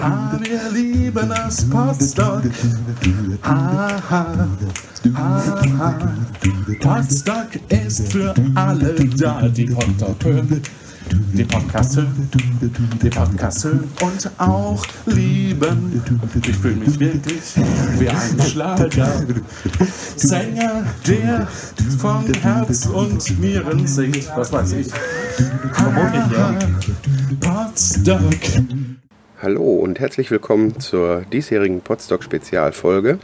Ha, wir lieben das Podstock. Ha, ha, ha, ha. Podstock ist für alle da, die Podstock hören. Die Podcast hören, die Podcast hören und auch lieben. Ich fühle mich wirklich wie ein Schlager. Sänger, der von Herz und Nieren singt, was weiß ich. Harmonia, Podstock. Hallo und herzlich willkommen zur diesjährigen Podstock-Spezialfolge.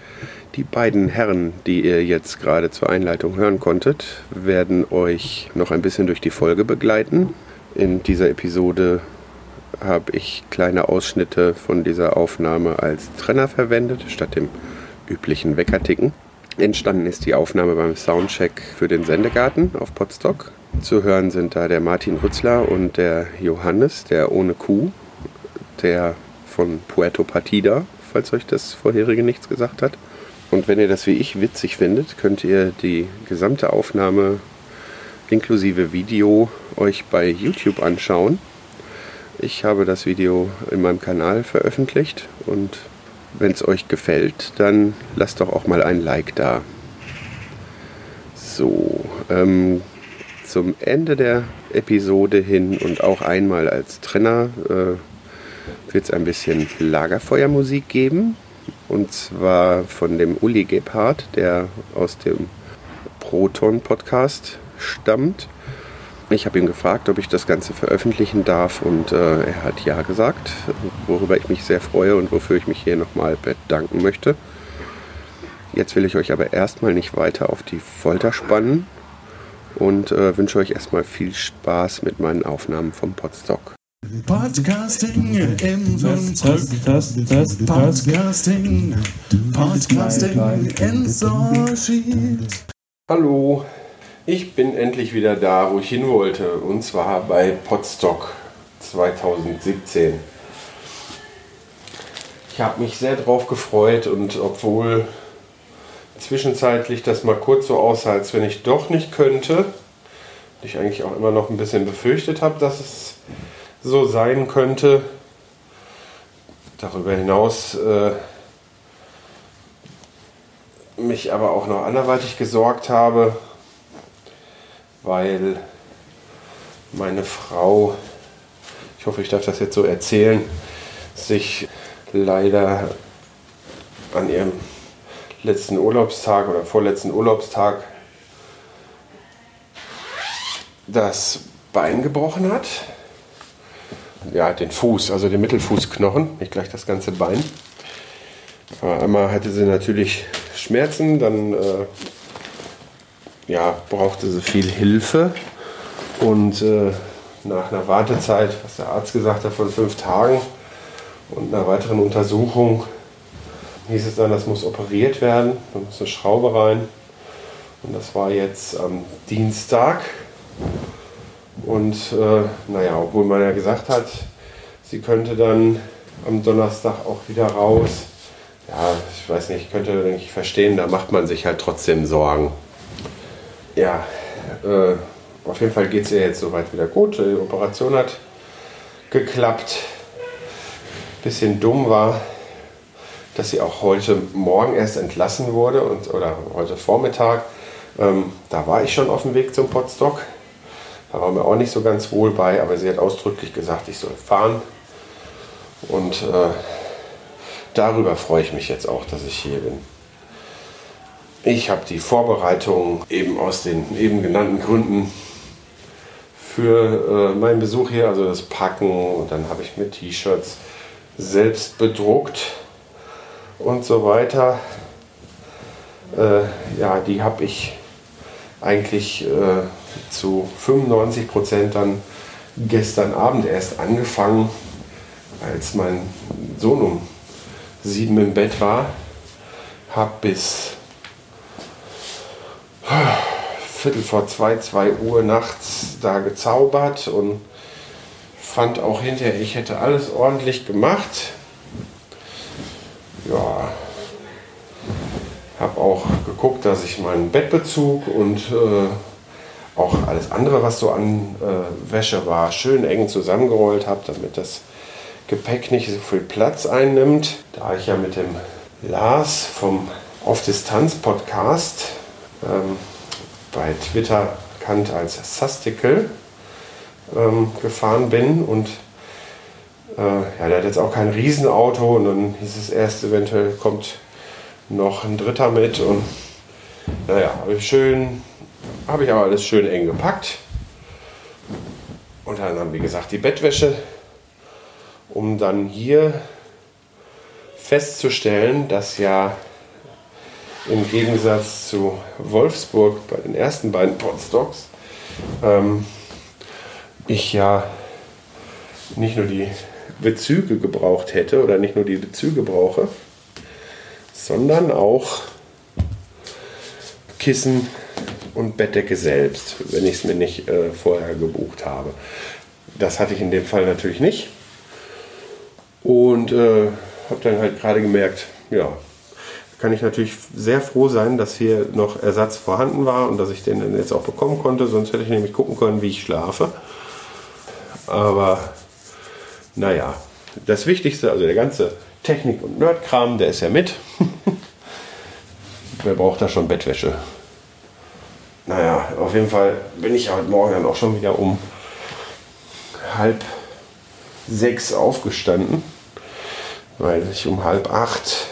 Die beiden Herren, die ihr jetzt gerade zur Einleitung hören konntet, werden euch noch ein bisschen durch die Folge begleiten. In dieser Episode habe ich kleine Ausschnitte von dieser Aufnahme als Trenner verwendet, statt dem üblichen Weckerticken. Entstanden ist die Aufnahme beim Soundcheck für den Sendegarten auf Podstock. Zu hören sind da der Martin Rützler und der Johannes, der ohne Kuh, der von Puerto Partida, falls euch das vorherige nichts gesagt hat. Und wenn ihr das wie ich witzig findet, könnt ihr die gesamte Aufnahme inklusive Video euch bei YouTube anschauen. Ich habe das Video in meinem Kanal veröffentlicht und wenn es euch gefällt, dann lasst doch auch mal ein Like da. So, ähm, zum Ende der Episode hin und auch einmal als Trenner äh, wird es ein bisschen Lagerfeuermusik geben. Und zwar von dem Uli Gebhardt, der aus dem Proton-Podcast stammt. Ich habe ihn gefragt, ob ich das Ganze veröffentlichen darf und äh, er hat ja gesagt, worüber ich mich sehr freue und wofür ich mich hier nochmal bedanken möchte. Jetzt will ich euch aber erstmal nicht weiter auf die Folter spannen und äh, wünsche euch erstmal viel Spaß mit meinen Aufnahmen vom Podstock. Podcasting im Flugzeug. Podcasting. Podcasting in Sochi. Hallo. Ich bin endlich wieder da, wo ich hin wollte. Und zwar bei Podstock 2017. Ich habe mich sehr drauf gefreut und obwohl zwischenzeitlich das mal kurz so aussah, als wenn ich doch nicht könnte, ich eigentlich auch immer noch ein bisschen befürchtet habe, dass es so sein könnte. Darüber hinaus äh, mich aber auch noch anderweitig gesorgt habe, weil meine Frau, ich hoffe, ich darf das jetzt so erzählen, sich leider an ihrem letzten Urlaubstag oder vorletzten Urlaubstag das Bein gebrochen hat. Ja, den Fuß, also den Mittelfußknochen, nicht gleich das ganze Bein. Aber einmal hatte sie natürlich Schmerzen, dann äh, ja, brauchte sie viel Hilfe. Und äh, nach einer Wartezeit, was der Arzt gesagt hat, von fünf Tagen und einer weiteren Untersuchung hieß es dann, das muss operiert werden. Da muss eine Schraube rein. Und das war jetzt am Dienstag. Und äh, naja, obwohl man ja gesagt hat, sie könnte dann am Donnerstag auch wieder raus. Ja, ich weiß nicht, ich könnte nicht verstehen, da macht man sich halt trotzdem Sorgen. Ja, äh, auf jeden Fall geht es ihr jetzt soweit wieder gut. Die Operation hat geklappt. Bisschen dumm war, dass sie auch heute Morgen erst entlassen wurde und, oder heute Vormittag. Ähm, da war ich schon auf dem Weg zum Potstock. Da war mir auch nicht so ganz wohl bei, aber sie hat ausdrücklich gesagt, ich soll fahren. Und äh, darüber freue ich mich jetzt auch, dass ich hier bin. Ich habe die Vorbereitungen eben aus den eben genannten Gründen für äh, meinen Besuch hier, also das Packen und dann habe ich mir T-Shirts selbst bedruckt und so weiter. Äh, ja, die habe ich eigentlich äh, zu 95 Prozent dann gestern Abend erst angefangen, als mein Sohn um sieben im Bett war, habe bis Viertel vor zwei, zwei Uhr nachts da gezaubert und fand auch hinterher, ich hätte alles ordentlich gemacht. Ja, habe auch geguckt, dass ich meinen Bettbezug und äh, auch alles andere, was so an äh, Wäsche war, schön eng zusammengerollt habe, damit das Gepäck nicht so viel Platz einnimmt. Da ich ja mit dem Lars vom Auf Distanz Podcast ähm, bei Twitter bekannt als Sastikel ähm, gefahren bin und äh, ja, der hat jetzt auch kein Riesenauto und dann hieß es erst, eventuell kommt noch ein Dritter mit und naja, habe ich schön, habe ich aber alles schön eng gepackt. Und dann haben wie gesagt die Bettwäsche, um dann hier festzustellen, dass ja im Gegensatz zu Wolfsburg bei den ersten beiden Podstocks ähm, ich ja nicht nur die Bezüge gebraucht hätte oder nicht nur die Bezüge brauche, sondern auch Kissen und Bettdecke selbst, wenn ich es mir nicht äh, vorher gebucht habe. Das hatte ich in dem Fall natürlich nicht. Und äh, habe dann halt gerade gemerkt, ja, kann ich natürlich sehr froh sein, dass hier noch Ersatz vorhanden war und dass ich den dann jetzt auch bekommen konnte. Sonst hätte ich nämlich gucken können, wie ich schlafe. Aber naja, das Wichtigste, also der ganze Technik- und Nerdkram, der ist ja mit. Wer braucht da schon Bettwäsche? Naja, auf jeden Fall bin ich heute Morgen dann auch schon wieder um halb sechs aufgestanden, weil ich um halb acht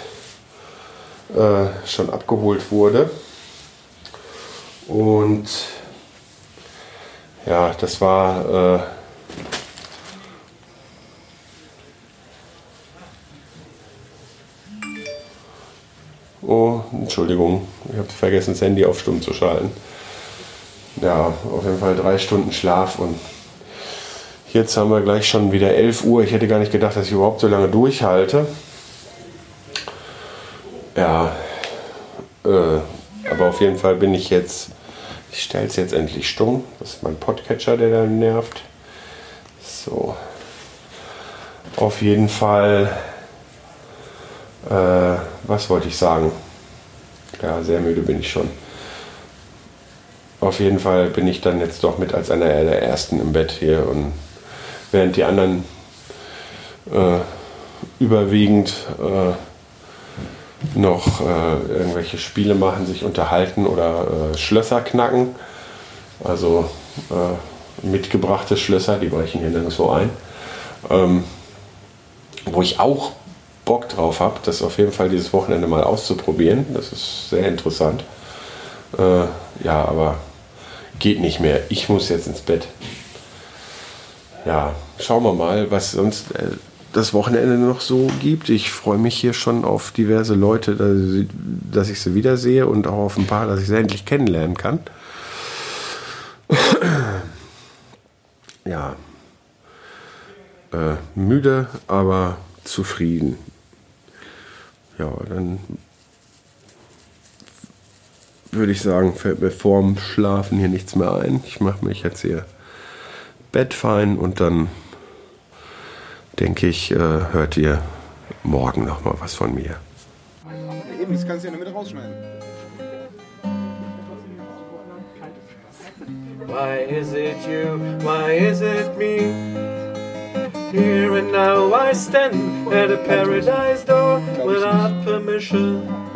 äh, schon abgeholt wurde. Und ja, das war äh, Oh, Entschuldigung, ich habe vergessen, das Handy auf Stumm zu schalten. Ja, auf jeden Fall drei Stunden Schlaf und jetzt haben wir gleich schon wieder 11 Uhr. Ich hätte gar nicht gedacht, dass ich überhaupt so lange durchhalte. Ja, äh, aber auf jeden Fall bin ich jetzt, ich stelle es jetzt endlich stumm. Das ist mein Podcatcher, der da nervt. So, auf jeden Fall äh, was wollte ich sagen? Ja, sehr müde bin ich schon. Auf jeden Fall bin ich dann jetzt doch mit als einer der ersten im Bett hier und während die anderen äh, überwiegend äh, noch äh, irgendwelche Spiele machen, sich unterhalten oder äh, Schlösser knacken. Also äh, mitgebrachte Schlösser, die brechen hier nirgendwo ein. Ähm, wo ich auch Bock drauf habe, das auf jeden Fall dieses Wochenende mal auszuprobieren. Das ist sehr interessant. Äh, ja, aber geht nicht mehr. Ich muss jetzt ins Bett. Ja, schauen wir mal, was sonst äh, das Wochenende noch so gibt. Ich freue mich hier schon auf diverse Leute, dass, ich sie wiedersehe und auch auf ein paar, dass ich sie endlich kennenlernen kann. ja, äh, müde, aber zufrieden ja, dann würde ich sagen, fällt mir vorm Schlafen hier nichts mehr ein. Ich mache mich jetzt hier Bett fein und dann denke ich, äh, hört ihr morgen noch mal was von mir. Eben, das kannst du ja in der Mitte rausschneiden. Why is it you? Why is it me? Here and now I stand at a paradise door without permission.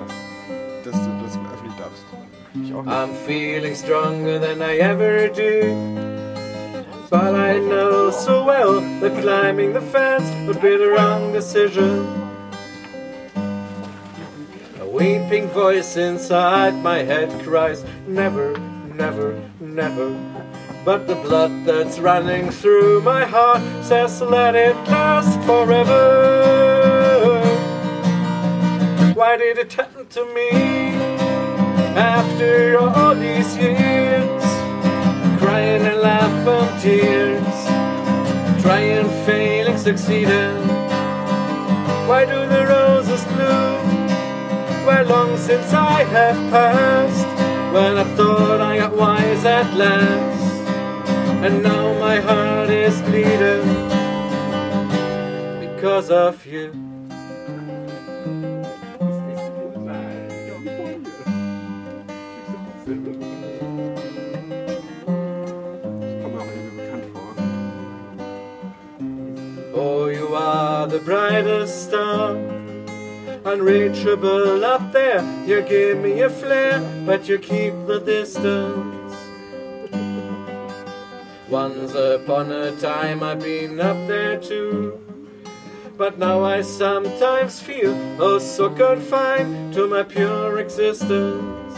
I'm feeling stronger than I ever do. But I know so well that climbing the fence would be the wrong decision. A weeping voice inside my head cries, Never, never, never. But the blood that's running through my heart says, Let it last forever. Why did it happen to me after all these years? Crying and laughing tears, trying, failing, succeeding. Why do the roses bloom? Where long since I have passed when I thought I got wise at last, and now my heart is bleeding because of you. Brightest star, unreachable up there. You give me a flare, but you keep the distance. Once upon a time I've been up there too. But now I sometimes feel oh so confined to my pure existence.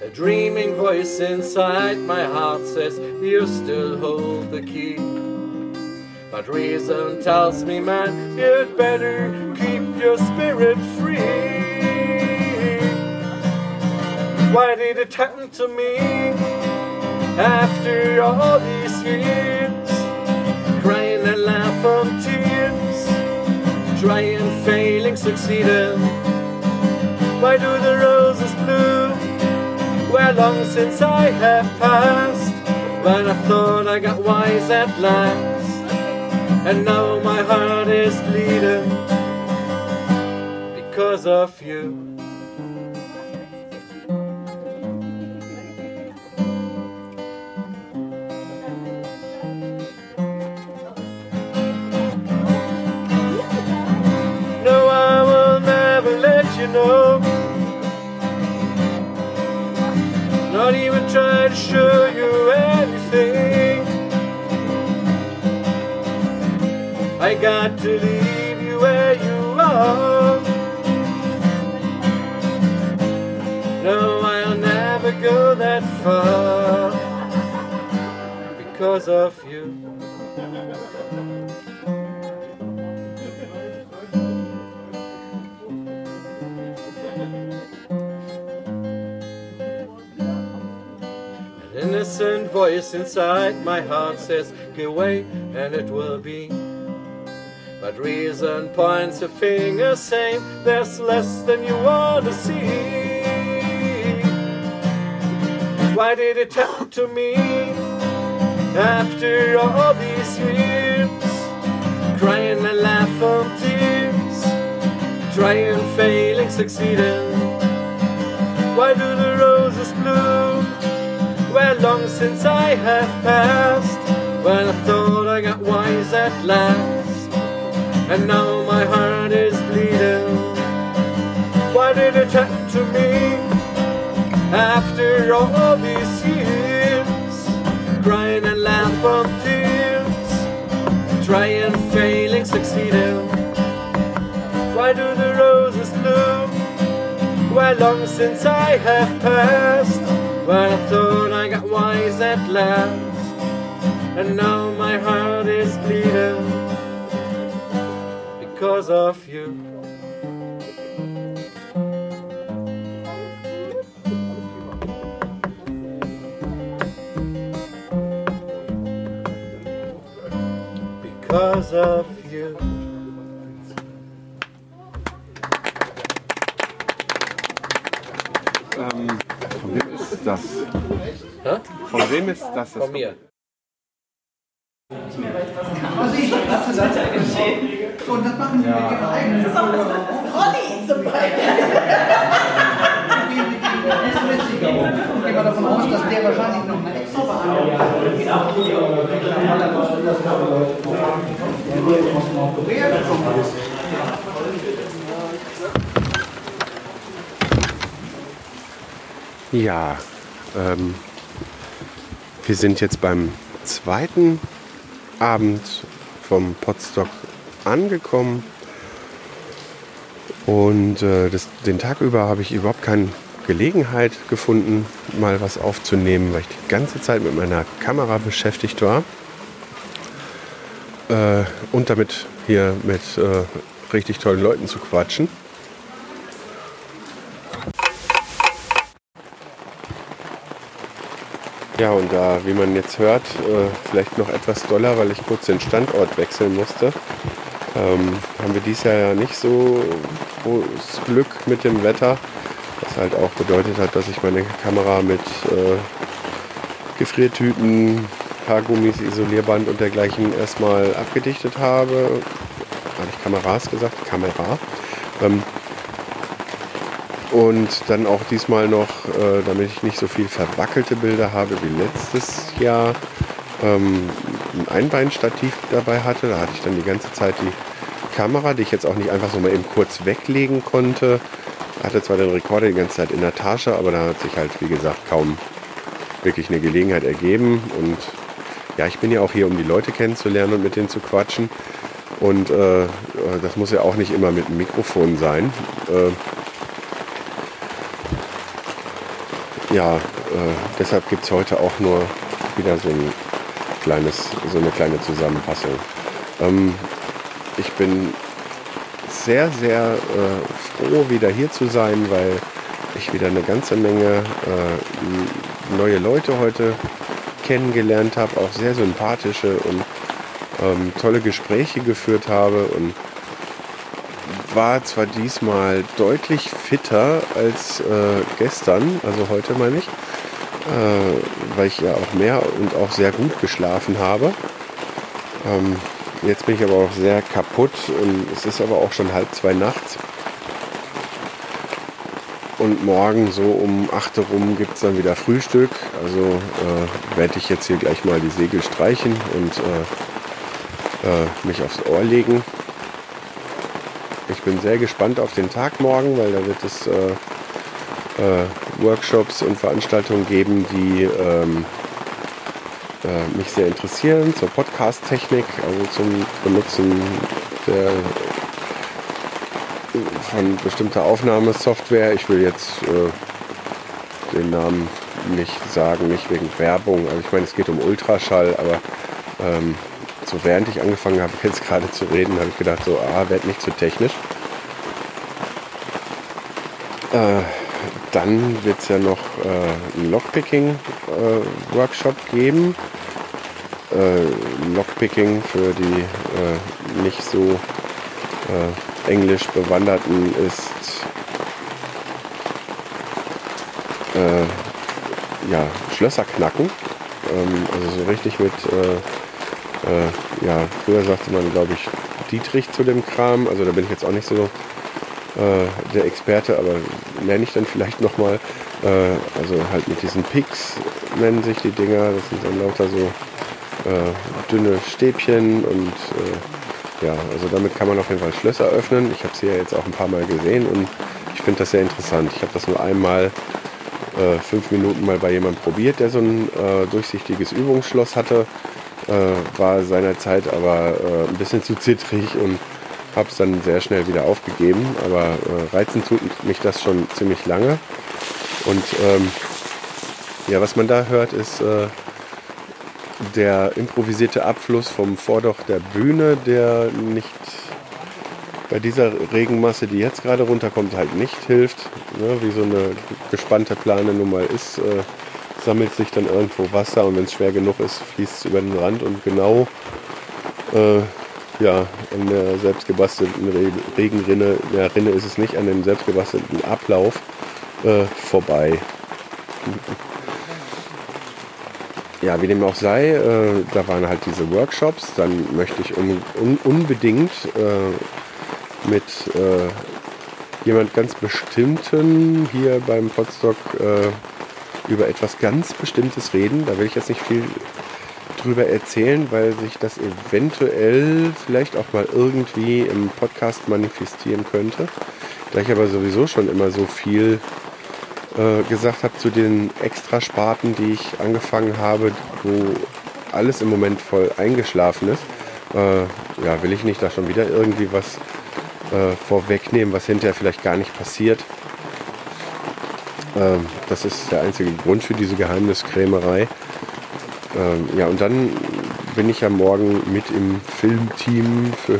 A dreaming voice inside my heart says you still hold the key. But reason tells me, man, you'd better keep your spirit free. Why did it happen to me after all these years? Crying and laugh from tears, trying, failing, succeeding. Why do the roses bloom? Where long since I have passed, when I thought I got wise at last. And now my heart is bleeding because of you. No, I will never let you know. Not even try to show you anything. I got to leave you where you are. No, I'll never go that far because of you. An innocent voice inside my heart says, Go away, and it will be. But reason points a finger saying there's less than you want to see. Why did it happen to me after all these years? Crying and laughing tears, trying, failing, succeeding. Why do the roses bloom? Well, long since I have passed, when I thought I got wise at last and now my heart is bleeding. Why did it happen to me after all these years? Crying and laughing tears, trying, failing, succeeding. Why do the roses bloom? Why long since I have passed? When I thought I got wise at last, and now my heart is bleeding because of you. Because of you. Ähm, von wem ist das? Hä? Von wem ist das? Das Von mir. Und das machen wir mit ihrem eigenen. Das ist auch Ronny zum Beispiel. Das ist witziger. Ich gehe mal davon aus, dass der wahrscheinlich noch eine extra Ja, ähm, wir sind jetzt beim zweiten Abend vom Potstock angekommen. Und äh, das, den Tag über habe ich überhaupt keine Gelegenheit gefunden, mal was aufzunehmen, weil ich die ganze Zeit mit meiner Kamera beschäftigt war. Äh, und damit hier mit äh, richtig tollen Leuten zu quatschen. Ja, und da, wie man jetzt hört, äh, vielleicht noch etwas doller, weil ich kurz den Standort wechseln musste, ähm, haben wir dieses Jahr ja nicht so großes Glück mit dem Wetter. Was halt auch bedeutet hat, dass ich meine Kamera mit äh, Gefriertüten, Haargummis, Isolierband und dergleichen erstmal abgedichtet habe. Habe ich Kameras gesagt? Kamera. Ähm, und dann auch diesmal noch, äh, damit ich nicht so viel verwackelte Bilder habe wie letztes Jahr, ähm, ein Einbeinstativ dabei hatte. Da hatte ich dann die ganze Zeit die Kamera, die ich jetzt auch nicht einfach so mal eben kurz weglegen konnte. Hatte zwar den Rekorder die ganze Zeit in der Tasche, aber da hat sich halt, wie gesagt, kaum wirklich eine Gelegenheit ergeben. Und ja, ich bin ja auch hier, um die Leute kennenzulernen und mit denen zu quatschen. Und äh, das muss ja auch nicht immer mit einem Mikrofon sein. Äh, ja, äh, deshalb gibt es heute auch nur wieder so ein kleines, so eine kleine Zusammenfassung. Ähm, ich bin sehr, sehr äh, froh, wieder hier zu sein, weil ich wieder eine ganze Menge äh, neue Leute heute kennengelernt habe, auch sehr sympathische und ähm, tolle Gespräche geführt habe und war zwar diesmal deutlich fitter als äh, gestern, also heute meine ich, äh, weil ich ja auch mehr und auch sehr gut geschlafen habe. Ähm, jetzt bin ich aber auch sehr kaputt und es ist aber auch schon halb zwei nachts. Und morgen so um 8 Uhr rum gibt es dann wieder Frühstück. Also äh, werde ich jetzt hier gleich mal die Segel streichen und äh, äh, mich aufs Ohr legen. Ich bin sehr gespannt auf den Tag morgen, weil da wird es äh, äh, Workshops und Veranstaltungen geben, die ähm, äh, mich sehr interessieren zur Podcast-Technik, also zum Benutzen der, von bestimmter Aufnahmesoftware. Ich will jetzt äh, den Namen nicht sagen, nicht wegen Werbung. Also ich meine, es geht um Ultraschall, aber ähm, so während ich angefangen habe, jetzt gerade zu reden, habe ich gedacht, so, ah, werd nicht zu technisch. Äh, dann wird es ja noch äh, einen Lockpicking-Workshop äh, geben. Äh, Lockpicking für die äh, nicht so englisch bewanderten ist ja, Schlösser knacken. Ähm, also so richtig mit ja, früher sagte man, glaube ich, Dietrich zu dem Kram. Also da bin ich jetzt auch nicht so äh, der Experte, aber nenne ich dann vielleicht nochmal. Äh, also halt mit diesen Picks nennen sich die Dinger. Das sind dann lauter so äh, dünne Stäbchen und äh, ja, also damit kann man auf jeden Fall Schlösser öffnen. Ich habe sie ja jetzt auch ein paar Mal gesehen und ich finde das sehr interessant. Ich habe das nur einmal äh, fünf Minuten mal bei jemandem probiert, der so ein äh, durchsichtiges Übungsschloss hatte. War seinerzeit aber ein bisschen zu zittrig und habe es dann sehr schnell wieder aufgegeben. Aber äh, reizen tut mich das schon ziemlich lange. Und ähm, ja, was man da hört, ist äh, der improvisierte Abfluss vom Vordach der Bühne, der nicht bei dieser Regenmasse, die jetzt gerade runterkommt, halt nicht hilft. Ne, wie so eine gespannte Plane nun mal ist, äh, sammelt sich dann irgendwo Wasser und wenn es schwer genug ist, fließt es über den Rand und genau äh, ja, an der selbstgebastelten Re Regenrinne, der Rinne ist es nicht, an dem selbstgebastelten Ablauf äh, vorbei. Ja, wie dem auch sei, äh, da waren halt diese Workshops. Dann möchte ich un un unbedingt äh, mit äh, jemand ganz Bestimmten hier beim Podstock äh, über etwas ganz Bestimmtes reden. Da will ich jetzt nicht viel drüber erzählen, weil sich das eventuell vielleicht auch mal irgendwie im Podcast manifestieren könnte. Da ich aber sowieso schon immer so viel äh, gesagt habe zu den Extrasparten, die ich angefangen habe, wo alles im Moment voll eingeschlafen ist, äh, ja, will ich nicht da schon wieder irgendwie was äh, vorwegnehmen, was hinterher vielleicht gar nicht passiert. Ähm, das ist der einzige Grund für diese Geheimniskrämerei. Ähm, ja, und dann bin ich ja morgen mit im Filmteam für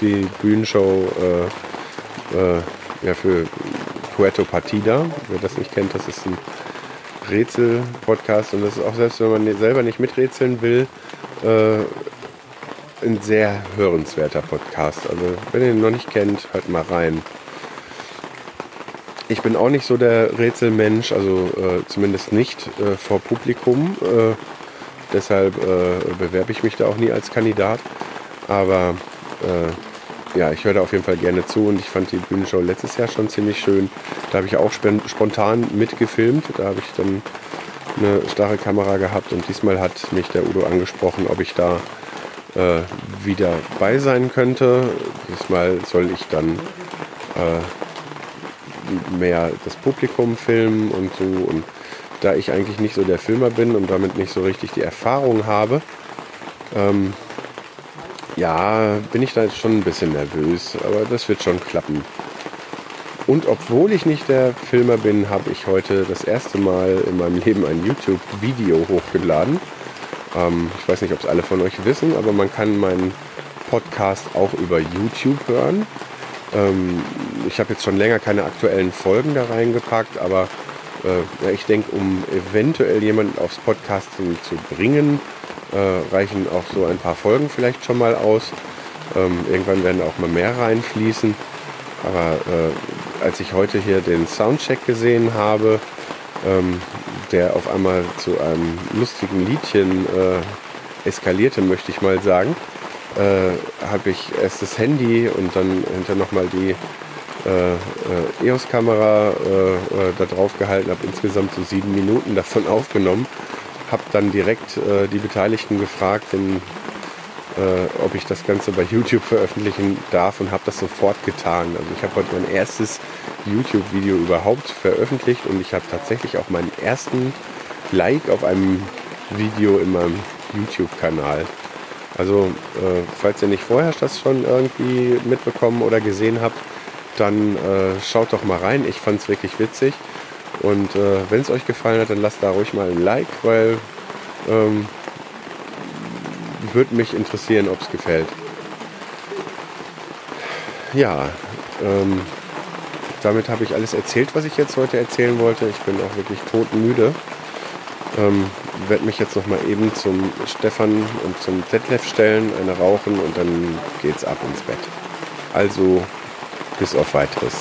die Bühnenshow äh, äh, ja, für Puerto Partida. Wer das nicht kennt, das ist ein Rätsel-Podcast und das ist auch selbst, wenn man selber nicht miträtseln will, äh, ein sehr hörenswerter Podcast. Also wenn ihr ihn noch nicht kennt, hört mal rein. Ich bin auch nicht so der Rätselmensch, also äh, zumindest nicht äh, vor Publikum. Äh, deshalb äh, bewerbe ich mich da auch nie als Kandidat. Aber äh, ja, ich höre da auf jeden Fall gerne zu und ich fand die Bühnenshow letztes Jahr schon ziemlich schön. Da habe ich auch spontan mitgefilmt. Da habe ich dann eine starre Kamera gehabt und diesmal hat mich der Udo angesprochen, ob ich da äh, wieder bei sein könnte. Diesmal soll ich dann äh, mehr das Publikum filmen und so. Und da ich eigentlich nicht so der Filmer bin und damit nicht so richtig die Erfahrung habe, ähm, ja, bin ich da jetzt schon ein bisschen nervös, aber das wird schon klappen. Und obwohl ich nicht der Filmer bin, habe ich heute das erste Mal in meinem Leben ein YouTube-Video hochgeladen. Ähm, ich weiß nicht, ob es alle von euch wissen, aber man kann meinen Podcast auch über YouTube hören. Ähm, ich habe jetzt schon länger keine aktuellen Folgen da reingepackt, aber äh, ich denke, um eventuell jemanden aufs Podcasting zu bringen, äh, reichen auch so ein paar Folgen vielleicht schon mal aus. Ähm, irgendwann werden auch mal mehr reinfließen. Aber äh, als ich heute hier den Soundcheck gesehen habe, ähm, der auf einmal zu einem lustigen Liedchen äh, eskalierte, möchte ich mal sagen, äh, habe ich erst das Handy und dann hinter nochmal die äh, äh EOS-Kamera äh, da drauf gehalten, habe insgesamt so sieben Minuten davon aufgenommen, habe dann direkt äh, die Beteiligten gefragt, den, ob ich das Ganze bei YouTube veröffentlichen darf und habe das sofort getan. Also ich habe heute mein erstes YouTube-Video überhaupt veröffentlicht und ich habe tatsächlich auch meinen ersten Like auf einem Video in meinem YouTube-Kanal. Also, äh, falls ihr nicht vorher das schon irgendwie mitbekommen oder gesehen habt, dann äh, schaut doch mal rein. Ich fand es wirklich witzig. Und äh, wenn es euch gefallen hat, dann lasst da ruhig mal ein Like, weil ähm, würde mich interessieren, ob es gefällt. Ja, ähm, damit habe ich alles erzählt, was ich jetzt heute erzählen wollte. Ich bin auch wirklich todmüde. Ähm, werde mich jetzt noch mal eben zum Stefan und zum Detlef stellen, eine rauchen und dann geht's ab ins Bett. Also bis auf weiteres.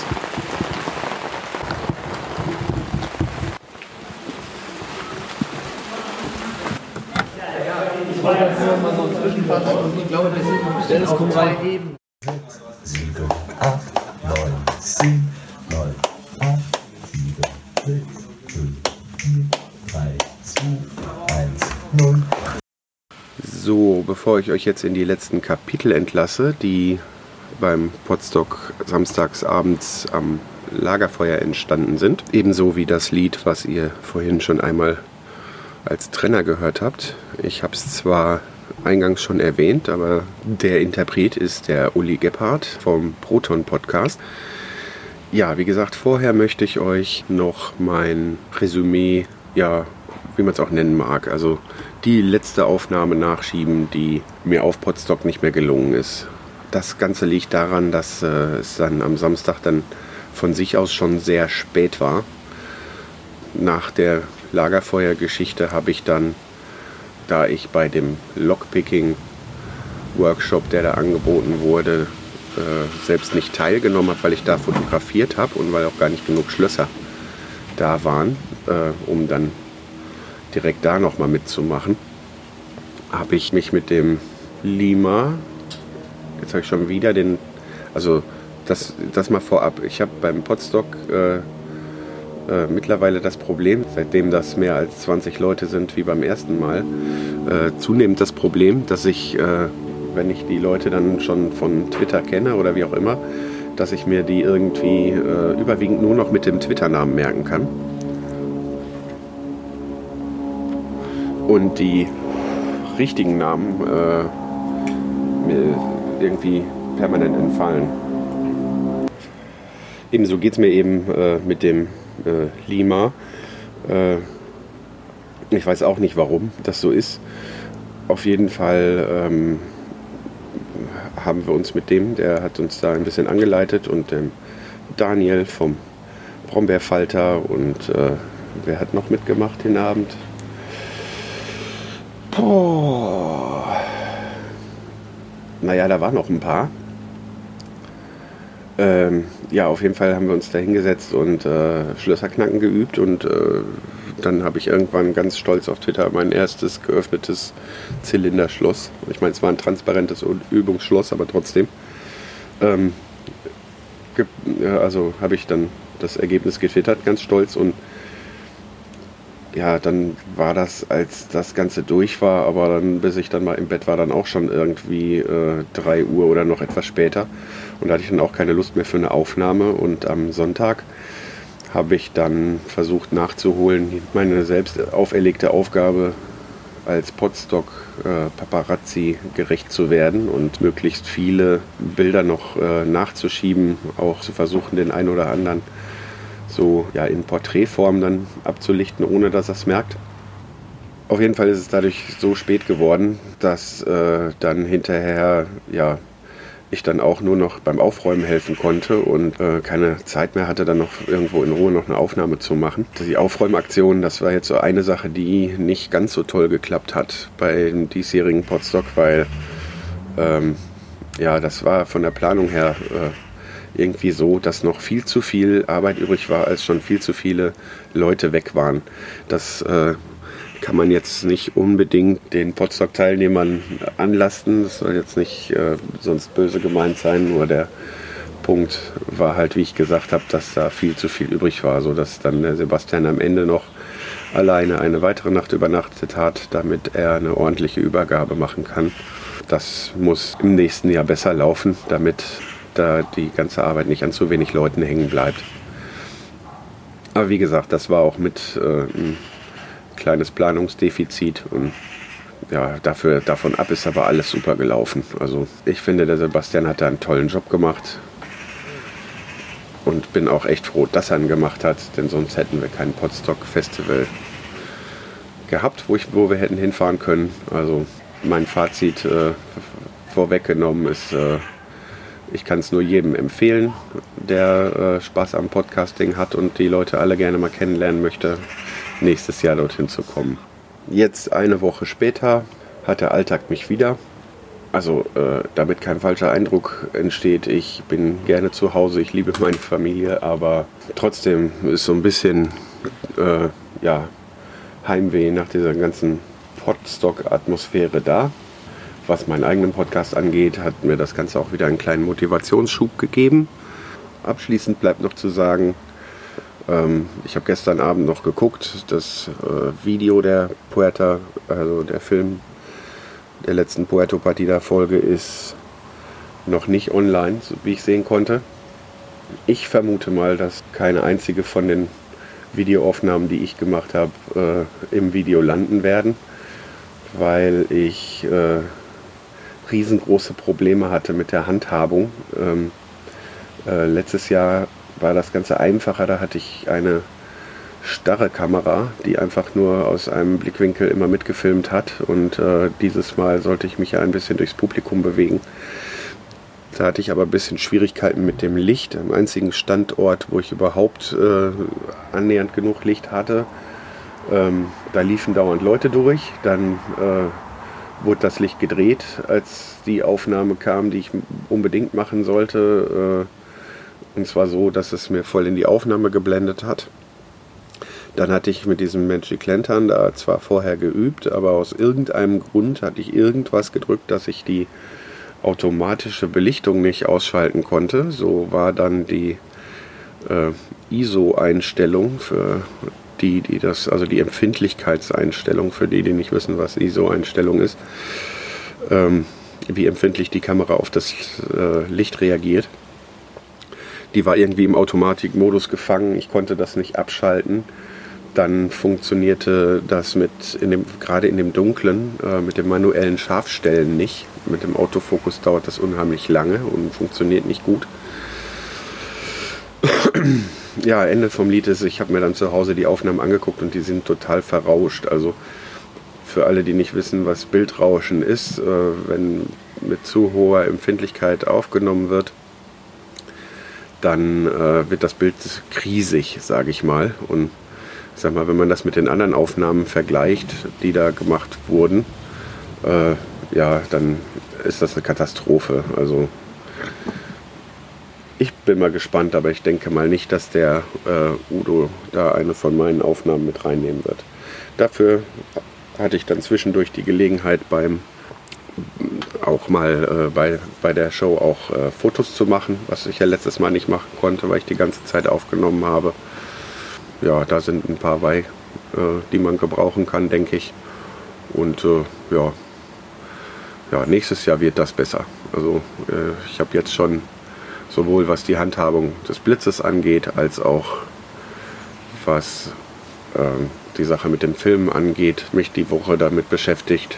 Ich wollte jetzt nur mal so ein Zwischenfazit und ich glaube, wir sind ein bisschen auf zwei Ebenen. 7, 8, 9, 10, 9, 8, 7, 6, 5, 4, 3, 2, 1, 0. So, bevor ich euch jetzt in die letzten Kapitel entlasse, die beim Potstock samstags abends am Lagerfeuer entstanden sind, ebenso wie das Lied, was ihr vorhin schon einmal als Trenner gehört habt. Ich habe es zwar eingangs schon erwähnt, aber der Interpret ist der Uli Gebhardt vom Proton Podcast. Ja, wie gesagt, vorher möchte ich euch noch mein Resümee, ja, wie man es auch nennen mag, also die letzte Aufnahme nachschieben, die mir auf Podstock nicht mehr gelungen ist. Das Ganze liegt daran, dass äh, es dann am Samstag dann von sich aus schon sehr spät war. Nach der Lagerfeuergeschichte habe ich dann da ich bei dem Lockpicking-Workshop, der da angeboten wurde, äh, selbst nicht teilgenommen habe, weil ich da fotografiert habe und weil auch gar nicht genug Schlösser da waren, äh, um dann direkt da nochmal mitzumachen, habe ich mich mit dem Lima, jetzt habe ich schon wieder den, also das, das mal vorab, ich habe beim Podstock äh, äh, mittlerweile das Problem, seitdem das mehr als 20 Leute sind wie beim ersten Mal, äh, zunehmend das Problem, dass ich, äh, wenn ich die Leute dann schon von Twitter kenne oder wie auch immer, dass ich mir die irgendwie äh, überwiegend nur noch mit dem Twitter-Namen merken kann. Und die richtigen Namen äh, mir irgendwie permanent entfallen. Ebenso geht es mir eben äh, mit dem äh, Lima. Äh, ich weiß auch nicht, warum das so ist. Auf jeden Fall ähm, haben wir uns mit dem, der hat uns da ein bisschen angeleitet und dem Daniel vom Brombeerfalter und äh, wer hat noch mitgemacht den Abend? Boah. Naja, da waren noch ein paar. Ähm, ja, auf jeden Fall haben wir uns da hingesetzt und äh, Schlösserknacken geübt und äh, dann habe ich irgendwann ganz stolz auf Twitter mein erstes geöffnetes Zylinderschloss. Ich meine, es war ein transparentes Übungsschloss, aber trotzdem. Ähm, also habe ich dann das Ergebnis getwittert, ganz stolz und ja, dann war das, als das Ganze durch war, aber dann, bis ich dann mal im Bett war, dann auch schon irgendwie äh, 3 Uhr oder noch etwas später. Und da hatte ich dann auch keine Lust mehr für eine Aufnahme. Und am Sonntag habe ich dann versucht nachzuholen, meine selbst auferlegte Aufgabe als Podstock äh, Paparazzi gerecht zu werden und möglichst viele Bilder noch äh, nachzuschieben, auch zu versuchen, den einen oder anderen so ja, in Porträtform dann abzulichten, ohne dass er es merkt. Auf jeden Fall ist es dadurch so spät geworden, dass äh, dann hinterher ja, ich dann auch nur noch beim Aufräumen helfen konnte und äh, keine Zeit mehr hatte, dann noch irgendwo in Ruhe noch eine Aufnahme zu machen. Die Aufräumaktion, das war jetzt so eine Sache, die nicht ganz so toll geklappt hat bei dem diesjährigen Podstock, weil ähm, ja, das war von der Planung her äh, irgendwie so, dass noch viel zu viel Arbeit übrig war, als schon viel zu viele Leute weg waren. Das äh, kann man jetzt nicht unbedingt den Potsdok-Teilnehmern anlasten. Das soll jetzt nicht äh, sonst böse gemeint sein, nur der Punkt war halt, wie ich gesagt habe, dass da viel zu viel übrig war, sodass dann der Sebastian am Ende noch alleine eine weitere Nacht übernachtet hat, damit er eine ordentliche Übergabe machen kann. Das muss im nächsten Jahr besser laufen, damit da die ganze Arbeit nicht an zu wenig Leuten hängen bleibt. Aber wie gesagt, das war auch mit äh, ein kleines Planungsdefizit und ja, dafür, davon ab ist aber alles super gelaufen. Also ich finde, der Sebastian hat da einen tollen Job gemacht und bin auch echt froh, dass er ihn gemacht hat, denn sonst hätten wir kein Podstock Festival gehabt, wo, ich, wo wir hätten hinfahren können. Also mein Fazit äh, vorweggenommen ist, äh, ich kann es nur jedem empfehlen, der äh, Spaß am Podcasting hat und die Leute alle gerne mal kennenlernen möchte, nächstes Jahr dorthin zu kommen. Jetzt eine Woche später hat der Alltag mich wieder. Also äh, damit kein falscher Eindruck entsteht, ich bin gerne zu Hause, ich liebe meine Familie, aber trotzdem ist so ein bisschen äh, ja, Heimweh nach dieser ganzen Podstock-Atmosphäre da was meinen eigenen Podcast angeht, hat mir das Ganze auch wieder einen kleinen Motivationsschub gegeben. Abschließend bleibt noch zu sagen, ähm, ich habe gestern Abend noch geguckt, das äh, Video der Puerta, also der Film der letzten Puerto Partida Folge ist noch nicht online, wie ich sehen konnte. Ich vermute mal, dass keine einzige von den Videoaufnahmen, die ich gemacht habe, äh, im Video landen werden, weil ich äh, riesengroße Probleme hatte mit der Handhabung. Ähm, äh, letztes Jahr war das Ganze einfacher, da hatte ich eine starre Kamera, die einfach nur aus einem Blickwinkel immer mitgefilmt hat. Und äh, dieses Mal sollte ich mich ja ein bisschen durchs Publikum bewegen. Da hatte ich aber ein bisschen Schwierigkeiten mit dem Licht. Am einzigen Standort, wo ich überhaupt äh, annähernd genug Licht hatte, ähm, da liefen dauernd Leute durch. Dann äh, wurde das Licht gedreht, als die Aufnahme kam, die ich unbedingt machen sollte. Äh, und zwar so, dass es mir voll in die Aufnahme geblendet hat. Dann hatte ich mit diesem Magic Lantern da zwar vorher geübt, aber aus irgendeinem Grund hatte ich irgendwas gedrückt, dass ich die automatische Belichtung nicht ausschalten konnte. So war dann die äh, ISO-Einstellung für die, die das, also die Empfindlichkeitseinstellung für die, die nicht wissen, was ISO-Einstellung ist, ähm, wie empfindlich die Kamera auf das äh, Licht reagiert. Die war irgendwie im Automatikmodus gefangen, ich konnte das nicht abschalten. Dann funktionierte das mit in dem, gerade in dem Dunklen äh, mit dem manuellen Scharfstellen nicht. Mit dem Autofokus dauert das unheimlich lange und funktioniert nicht gut ja, Ende vom Lied ist, ich habe mir dann zu Hause die Aufnahmen angeguckt und die sind total verrauscht. Also für alle, die nicht wissen, was Bildrauschen ist, äh, wenn mit zu hoher Empfindlichkeit aufgenommen wird, dann äh, wird das Bild krisig, sage ich mal. Und sag mal, wenn man das mit den anderen Aufnahmen vergleicht, die da gemacht wurden, äh, ja, dann ist das eine Katastrophe. Also ich bin mal gespannt, aber ich denke mal nicht, dass der äh, Udo da eine von meinen Aufnahmen mit reinnehmen wird. Dafür hatte ich dann zwischendurch die Gelegenheit beim auch mal äh, bei, bei der Show auch äh, Fotos zu machen, was ich ja letztes Mal nicht machen konnte, weil ich die ganze Zeit aufgenommen habe. Ja, da sind ein paar bei, äh, die man gebrauchen kann, denke ich. Und äh, ja, ja, nächstes Jahr wird das besser. Also äh, ich habe jetzt schon sowohl was die Handhabung des Blitzes angeht, als auch was ähm, die Sache mit dem Film angeht, mich die Woche damit beschäftigt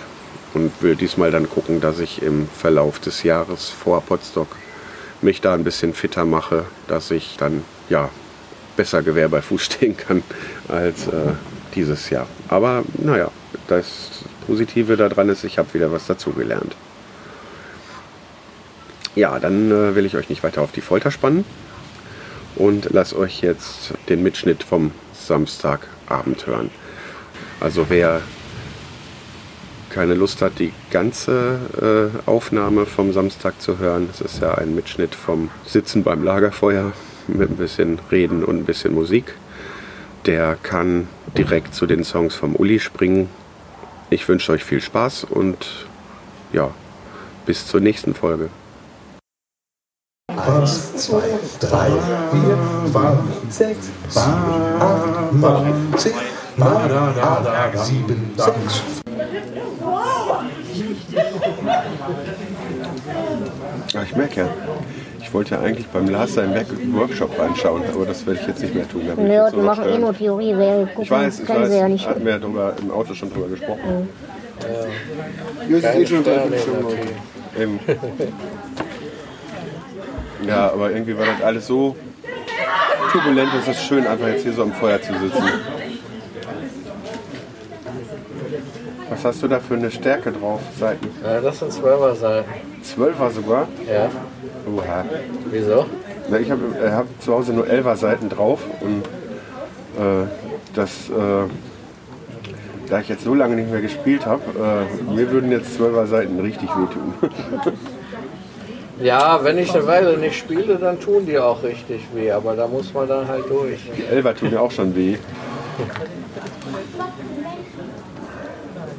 und will diesmal dann gucken, dass ich im Verlauf des Jahres vor Potsdok mich da ein bisschen fitter mache, dass ich dann ja besser Gewehr bei Fuß stehen kann als äh, dieses Jahr. Aber naja, das Positive daran ist, ich habe wieder was dazugelernt. Ja, dann äh, will ich euch nicht weiter auf die Folter spannen und lasse euch jetzt den Mitschnitt vom Samstagabend hören. Also wer keine Lust hat, die ganze äh, Aufnahme vom Samstag zu hören, es ist ja ein Mitschnitt vom Sitzen beim Lagerfeuer mit ein bisschen Reden und ein bisschen Musik, der kann direkt zu den Songs vom Uli springen. Ich wünsche euch viel Spaß und ja, bis zur nächsten Folge. Eins, zwei, drei, vier, fünf, sechs, sieben, acht, neun, zehn, neun, acht, sieben, sechs. Ja, ich merke ja, ich wollte ja eigentlich beim Lars seinen Werk Workshop reinschauen, aber das werde ich jetzt nicht mehr tun. Da bin ich Ja, jetzt die so machen eh steuern. nur Theorie, wer gucken, Ich weiß, ich können sie ja weiß, nicht. hatten wir ja drüber, im Auto schon drüber gesprochen. Ja, das ist eh schon Eben. Ja, aber irgendwie war das alles so turbulent, es ist schön, einfach jetzt hier so am Feuer zu sitzen. Was hast du da für eine Stärke drauf? Seiten? Ja, das sind Zwölfer Seiten. Zwölfer sogar? Ja. Oha. Wieso? Na, ich habe äh, hab zu Hause nur Elfer Seiten drauf und äh, das, äh, da ich jetzt so lange nicht mehr gespielt habe, äh, mir würden jetzt Zwölfer Seiten richtig wehtun. Ja, wenn ich eine Weile nicht spiele, dann tun die auch richtig weh, aber da muss man dann halt durch. Die Elfer tun mir auch schon weh.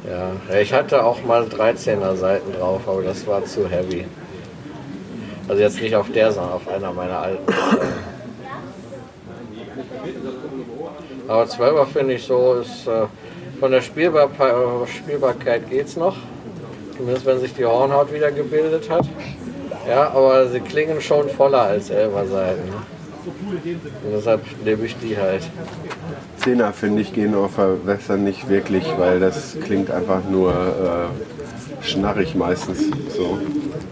Ja, ich hatte auch mal 13er Seiten drauf, aber das war zu heavy. Also jetzt nicht auf der, sondern auf einer meiner alten. Aber 12er finde ich so, ist äh, von der Spielbar äh, Spielbarkeit geht's noch. Zumindest wenn sich die Hornhaut wieder gebildet hat. Ja, aber sie klingen schon voller als 11er Seiten. Und deshalb nehme ich die halt. Zehner finde ich gehen auf Verwässern nicht wirklich, weil das klingt einfach nur äh, schnarrig meistens. So.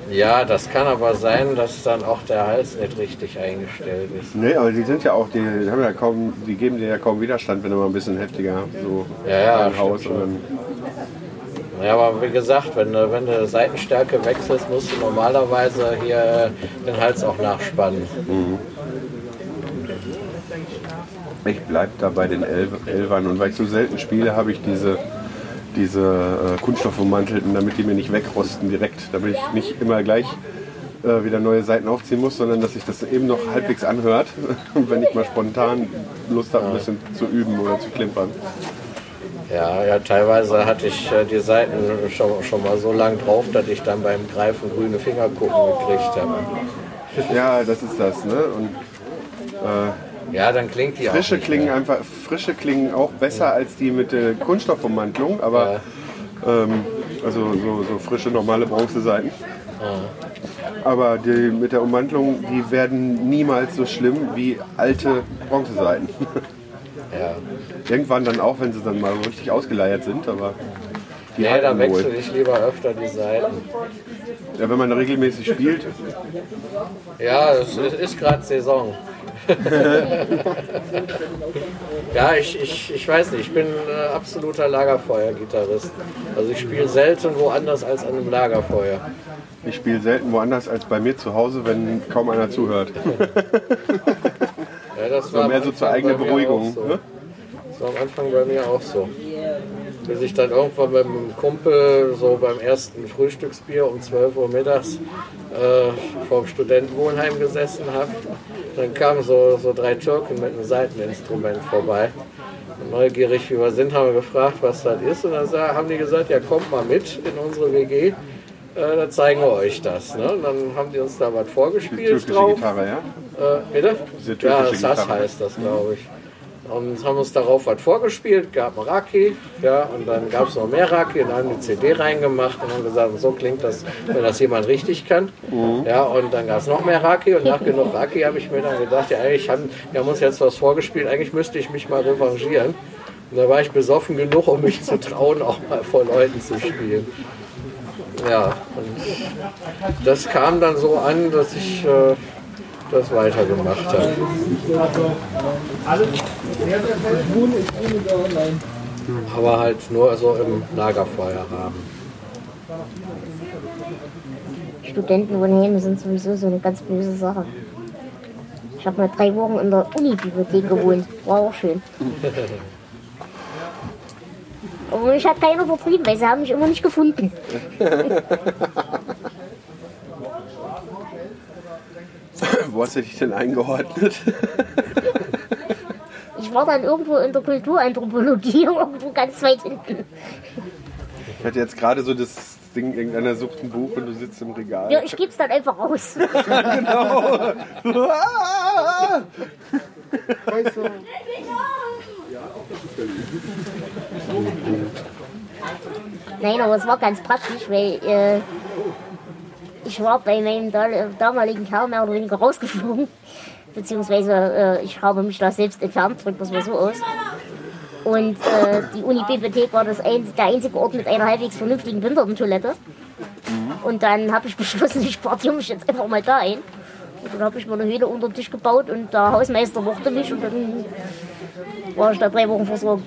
Ja, das kann aber sein, dass dann auch der Hals nicht richtig eingestellt ist. Nee, aber die sind ja auch, die haben ja kaum, die geben dir ja kaum Widerstand, wenn du mal ein bisschen heftiger so Ja, ja, stimmt und dann, Ja, aber wie gesagt, wenn du, wenn du Seitenstärke wechselst, musst du normalerweise hier den Hals auch nachspannen. ich bleib da bei den Elf Elfern und weil ich so selten spiele, habe ich diese, diese äh, Kunststoffummantelten, damit die mir nicht wegrosten direkt, damit ich nicht immer gleich äh, wieder neue Seiten aufziehen muss, sondern dass sich das eben noch halbwegs anhört, wenn ich mal spontan Lust habe, ein bisschen zu üben oder zu klimpern. Ja, ja, teilweise hatte ich äh, die Seiten schon, schon mal so lang drauf, dass ich dann beim Greifen grüne Fingerkuppen gekriegt habe. Ja, das ist das, ne? Und äh, Ja, dann klingt die auch frische nicht klingen einfach, frische klingen auch besser als die mit der Kunststoffummantelung, aber ähm, also so, so frische normale Bronzeseiten. Aber die mit der Ummantelung, die werden niemals so schlimm wie alte Bronzeseiten. Ja. Irgendwann dann auch, wenn sie dann mal richtig ausgeleiert sind, aber die Nee, da wechsle ich lieber öfter die Seiten. Ja, wenn man regelmäßig spielt, Ja, es ist, ist gerade Saison. ja, ich, ich, ich weiß nicht, ich bin äh, absoluter Lagerfeuer-Gitarrist. Also ich spiele selten woanders als an einem Lagerfeuer. ich spiele selten woanders als bei mir zu Hause, wenn kaum einer zuhört. Das So am mehr so zur eigenen Beruhigung. So. Ne? Das war am Anfang bei mir auch so. bis ich dann irgendwann mit einem Kumpel so beim ersten Frühstücksbier um 12 Uhr mittags äh, vorm Studentenwohnheim gesessen habe. Dann kamen so, so drei Türken mit einem Seiteninstrument vorbei. Und neugierig wie wir sind, haben wir gefragt, was das ist. Und dann haben die gesagt, ja kommt mal mit in unsere WG, äh, dann zeigen wir euch das. Ne? Und dann haben die uns da was Die vorgespielt türkische drauf. Gitarre, ja? Äh, bitte? Diese Ja, Sass heißt das, glaube ich. Und haben uns darauf was vorgespielt, gab ein Raki, ja, und dann gab es noch mehr Raki und dann haben die CD reingemacht und haben gesagt, so klingt das, wenn das jemand richtig kann. Ja, und dann gab es noch mehr Raki und nach genug Raki habe ich mir dann gedacht, ja, eigentlich haben, wir haben uns jetzt was vorgespielt, eigentlich müsste ich mich mal revanchieren. Und da war ich besoffen genug, um mich zu trauen, auch mal vor Leuten zu spielen. Ja, und das kam dann so an, dass ich äh, das weitergemacht habe. Aber halt nur so im Lagerfeuerrahmen. Studentenwohnheime sind sowieso so eine ganz böse Sache. Ich habe mal drei Wochen in der Unibibliothek gewohnt. War auch schön. Aber mich hat keiner vertrieben, weil sie haben mich immer nicht gefunden. Wo hast du dich denn eingeordnet? Ich war dann irgendwo in der Kulturanthropologie, irgendwo ganz weit hinten. Ich hatte jetzt gerade so das Ding, irgendeiner sucht ein Buch und du sitzt im Regal. Ja, ich geb's dann einfach raus. Ah! Nein, aber es war ganz praktisch, weil äh, ich war bei meinem da- damaligen Kerl mehr oder weniger rausgeflogen. Beziehungsweise äh, ich habe mich da selbst entfernt, drückt das mal so aus. Und äh, die Unibibliothek war das ein, der einzige Ort mit einer halbwegs vernünftigen Behindertentoilette. Und dann habe ich beschlossen, ich quartiere mich jetzt einfach mal da ein. Und dann habe ich mir eine Höhle unter den Tisch gebaut und der Hausmeister mochte mich und dann war ich da drei Wochen versorgt.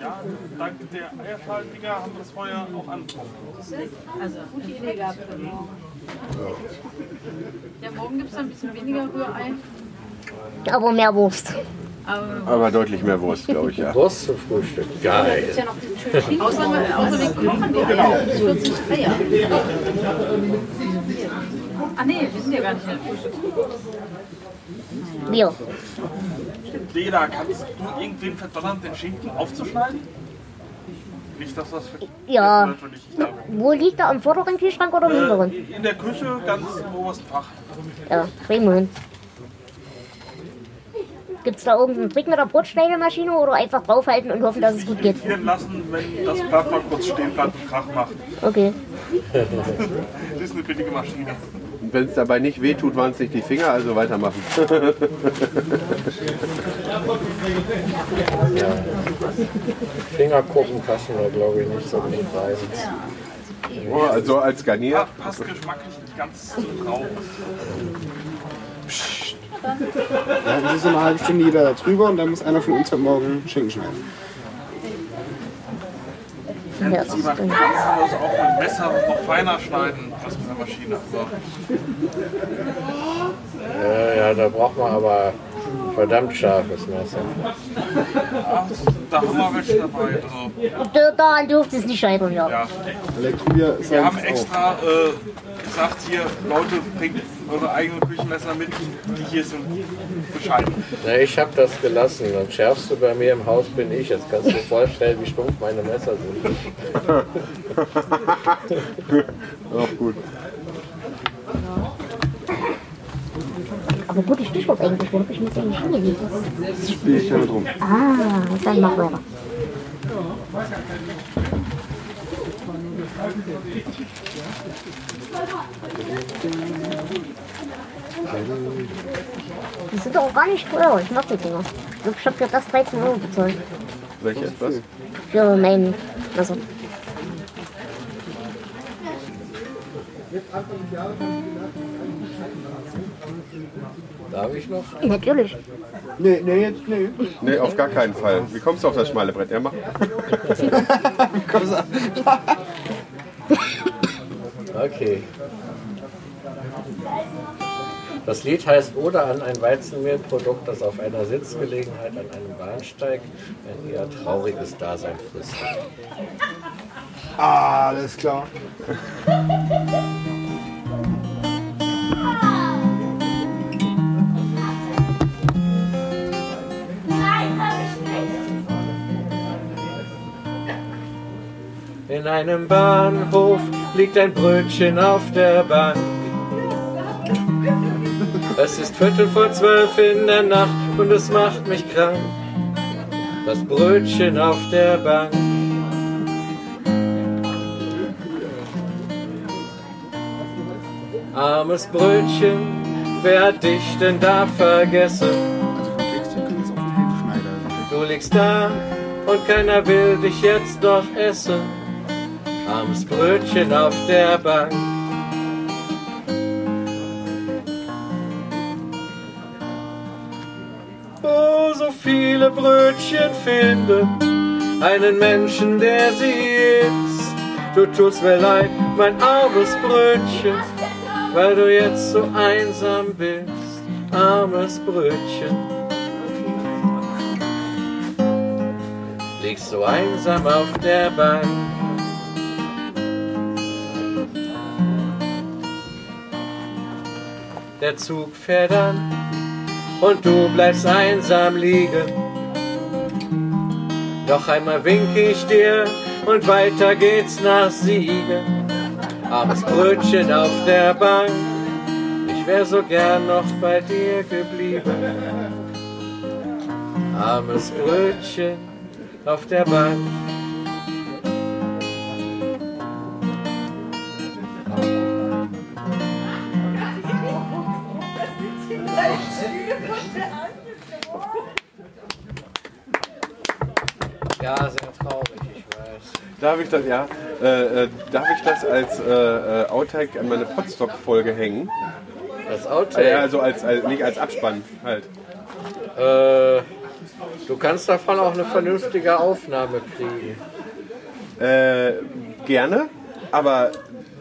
Ja, dank der Eierschalen-Dinger haben wir das Feuer auch angekommen. Also gute Idee gehabt. Ja, morgen gibt es ein bisschen weniger Rührei. Aber mehr Wurst. Aber Aber deutlich mehr Wurst, glaube ich, ja. Wurst zum Frühstück. Geil. ist ja. Außer, außer wir kochen die Eier. 40 Eier. Ah nee, wir sind ja gar nicht in der Frühstück. Wir. Leda, kannst du irgendwen verdonnern, den Schinken aufzuschneiden? Nicht, dass das für Ja. natürlich ich glaube. Wo liegt er? Am vorderen Kühlschrank oder im hinteren? Äh, in der Küche, ganz im obersten Fach. Ja, kriegen wir hin. Gibt es da irgendeinen Trick mit der Brotschneidemaschine oder einfach draufhalten und hoffen, dass es gut geht? Hier lassen, wenn das Blatt mal kurz stehen bleibt und Krach macht. Okay. Das ist eine billige Maschine. Wenn es dabei nicht wehtut, waren es nicht die Finger, also weitermachen. Fingerkuppen passen da glaube ich nicht so gut rein. Oh, also als Garnier. Passt geschmacklich nicht ganz so drauf. Ja, das ist so eine halbe Stunde jeder da drüber und dann muss einer von uns heute Morgen Schinken schneiden. Wenn Ja, das jemand kann, es auch mit Messer noch feiner schneiden als mit der Maschine. Aber Ja, ja, da braucht man aber verdammt scharfes Messer. da haben wir welche dabei. Also, Da- Daran dürfte es nicht scheitern, ja. ja. Wir haben extra äh, gesagt, hier, Leute, bringt eure eigenen Küchenmesser mit, die hier sind bescheiden. Na, ich habe das gelassen. Das schärfste bei mir im Haus bin ich. Jetzt kannst du dir vorstellen, wie stumpf meine Messer sind. Auch gut. Aber gutes Stichwort eigentlich. Wo hab ich mich eigentlich hingelegt? Spiel ich damit rum. Ah, dann mach weiter. Die sind doch auch gar nicht teuer. Ich mag die Dinger. Ich glaube, ich habe für das 13 Euro bezahlt. Welches? Was? Für mein Messer. Darf ich noch? Natürlich. Nee, nee, jetzt, nee. Nee, auf gar keinen Fall. Wie kommst du auf das schmale Brett? Ja, mach. Okay. Das Lied heißt Oder an ein Weizenmehlprodukt, das auf einer Sitzgelegenheit an einem Bahnsteig ein eher trauriges Dasein fristet. Ah, alles klar. In einem Bahnhof liegt ein Brötchen auf der Bank. Es ist Viertel vor zwölf in der Nacht und es macht mich krank. Das Brötchen auf der Bank. Armes Brötchen, wer hat dich denn da vergessen? Du liegst da und keiner will dich jetzt doch essen. Armes Brötchen auf der Bank. Oh, so viele Brötchen finden einen Menschen, der sie isst. Du tust mir leid, mein armes Brötchen, weil du jetzt so einsam bist. Armes Brötchen. Liegst so einsam auf der Bank. Der Zug fährt an und du bleibst einsam liegen. Noch einmal winke ich dir und weiter geht's nach Siegen. Armes Brötchen auf der Bank, ich wär so gern noch bei dir geblieben. Armes Brötchen auf der Bank. Ja, sehr traurig, ich weiß. Darf ich das, ja, äh, äh, darf ich das als äh, äh, Outtake an meine Podstock-Folge hängen? Das Outtake? Ja, also als, als, nicht als Abspann halt. Äh, du kannst davon auch eine vernünftige Aufnahme kriegen. Äh, gerne, aber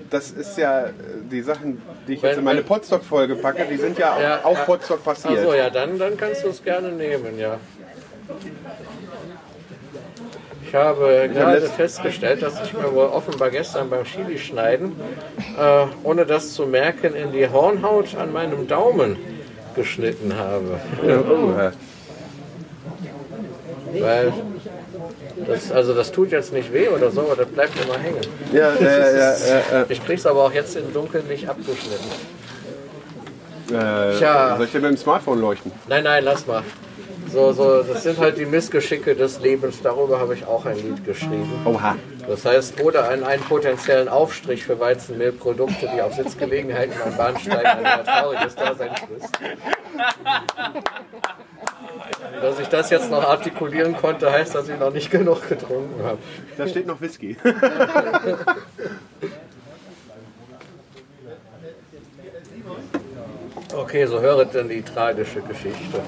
das ist ja die Sachen, die ich jetzt Wenn- in meine Podstock-Folge packe, die sind ja, Ja, auf ja. Podstock passiert. Achso, ja, dann, dann kannst du es gerne nehmen, ja. Ich habe gerade festgestellt, dass ich mir wohl offenbar gestern beim Chili-Schneiden, äh, ohne das zu merken, in die Hornhaut an meinem Daumen geschnitten habe. Oh. Weil das, also das tut jetzt nicht weh oder so, aber das bleibt immer hängen. Ja, ja, ja, ja, ja. Ich krieg's aber auch jetzt im Dunkeln nicht abgeschnitten. Äh, Tja. Soll ich dir mit dem Smartphone leuchten? Nein, nein, lass mal. So, so, das sind halt die Missgeschicke des Lebens. Darüber habe ich auch ein Lied geschrieben. Oha. Das heißt, oder an einen potenziellen Aufstrich für Weizenmehlprodukte, die auf Sitzgelegenheiten an Bahnsteigen ein trauriges Dasein frisst. Dass ich das jetzt noch artikulieren konnte, heißt, dass ich noch nicht genug getrunken habe. Da steht noch Whisky. Okay, so höret denn die tragische Geschichte.